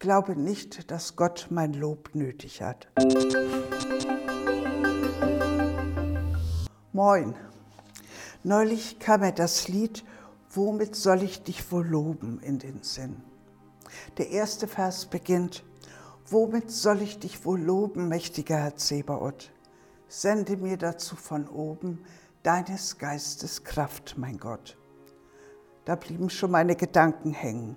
glaube nicht, dass Gott mein Lob nötig hat. Moin. Neulich kam mir das Lied Womit soll ich dich wohl loben in den Sinn. Der erste Vers beginnt Womit soll ich dich wohl loben, mächtiger Herr Zebaoth? Sende mir dazu von oben deines Geistes Kraft, mein Gott. Da blieben schon meine Gedanken hängen.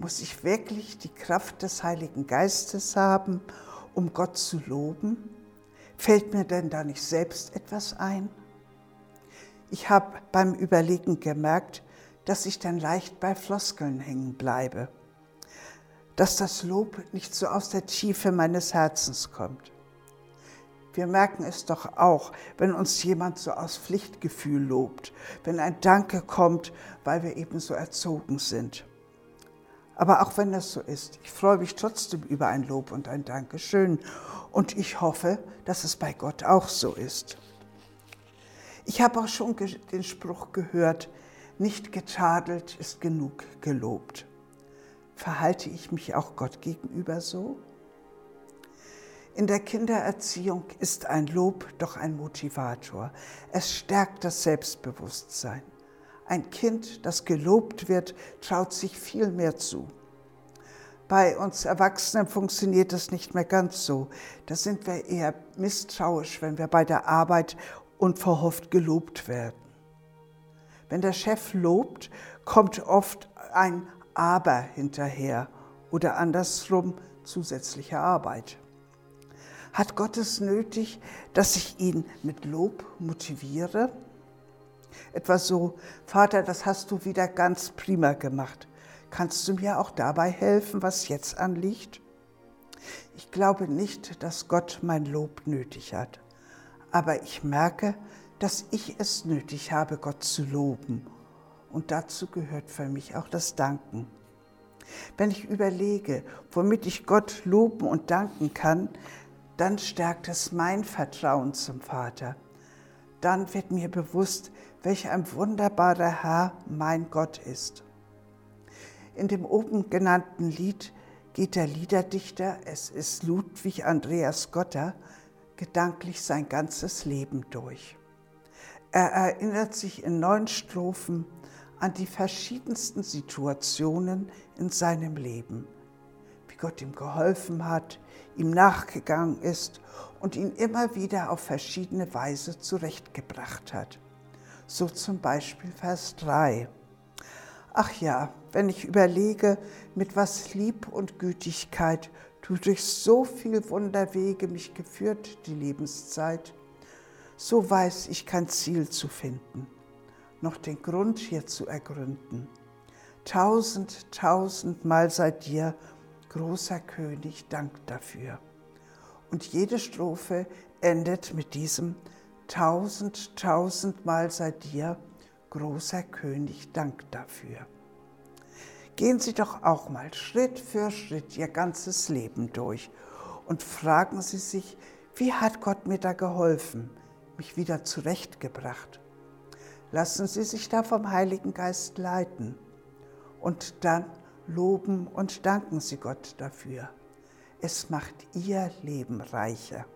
Muss ich wirklich die Kraft des Heiligen Geistes haben, um Gott zu loben? Fällt mir denn da nicht selbst etwas ein? Ich habe beim Überlegen gemerkt, dass ich dann leicht bei Floskeln hängen bleibe, dass das Lob nicht so aus der Tiefe meines Herzens kommt. Wir merken es doch auch, wenn uns jemand so aus Pflichtgefühl lobt, wenn ein Danke kommt, weil wir eben so erzogen sind. Aber auch wenn das so ist, ich freue mich trotzdem über ein Lob und ein Dankeschön. Und ich hoffe, dass es bei Gott auch so ist. Ich habe auch schon den Spruch gehört, nicht getadelt ist genug gelobt. Verhalte ich mich auch Gott gegenüber so? In der Kindererziehung ist ein Lob doch ein Motivator. Es stärkt das Selbstbewusstsein. Ein Kind, das gelobt wird, traut sich viel mehr zu. Bei uns Erwachsenen funktioniert das nicht mehr ganz so. Da sind wir eher misstrauisch, wenn wir bei der Arbeit unverhofft gelobt werden. Wenn der Chef lobt, kommt oft ein Aber hinterher oder andersrum zusätzliche Arbeit. Hat Gott es nötig, dass ich ihn mit Lob motiviere? Etwas so, Vater, das hast du wieder ganz prima gemacht. Kannst du mir auch dabei helfen, was jetzt anliegt? Ich glaube nicht, dass Gott mein Lob nötig hat, aber ich merke, dass ich es nötig habe, Gott zu loben. Und dazu gehört für mich auch das Danken. Wenn ich überlege, womit ich Gott loben und danken kann, dann stärkt es mein Vertrauen zum Vater. Dann wird mir bewusst, welch ein wunderbarer Herr mein Gott ist. In dem oben genannten Lied geht der Liederdichter, es ist Ludwig Andreas Gotter, gedanklich sein ganzes Leben durch. Er erinnert sich in neun Strophen an die verschiedensten Situationen in seinem Leben, wie Gott ihm geholfen hat, ihm nachgegangen ist und ihn immer wieder auf verschiedene Weise zurechtgebracht hat. So zum Beispiel Vers 3. Ach ja, wenn ich überlege, mit was Lieb und Gütigkeit du durch so viel Wunderwege mich geführt, die Lebenszeit, so weiß ich kein Ziel zu finden, noch den Grund hier zu ergründen. Tausend, tausendmal sei dir, großer König, Dank dafür. Und jede Strophe endet mit diesem tausend, tausendmal sei dir, großer König, Dank dafür. Gehen Sie doch auch mal Schritt für Schritt Ihr ganzes Leben durch und fragen Sie sich, wie hat Gott mir da geholfen, mich wieder zurechtgebracht? Lassen Sie sich da vom Heiligen Geist leiten und dann loben und danken Sie Gott dafür. Es macht Ihr Leben reicher.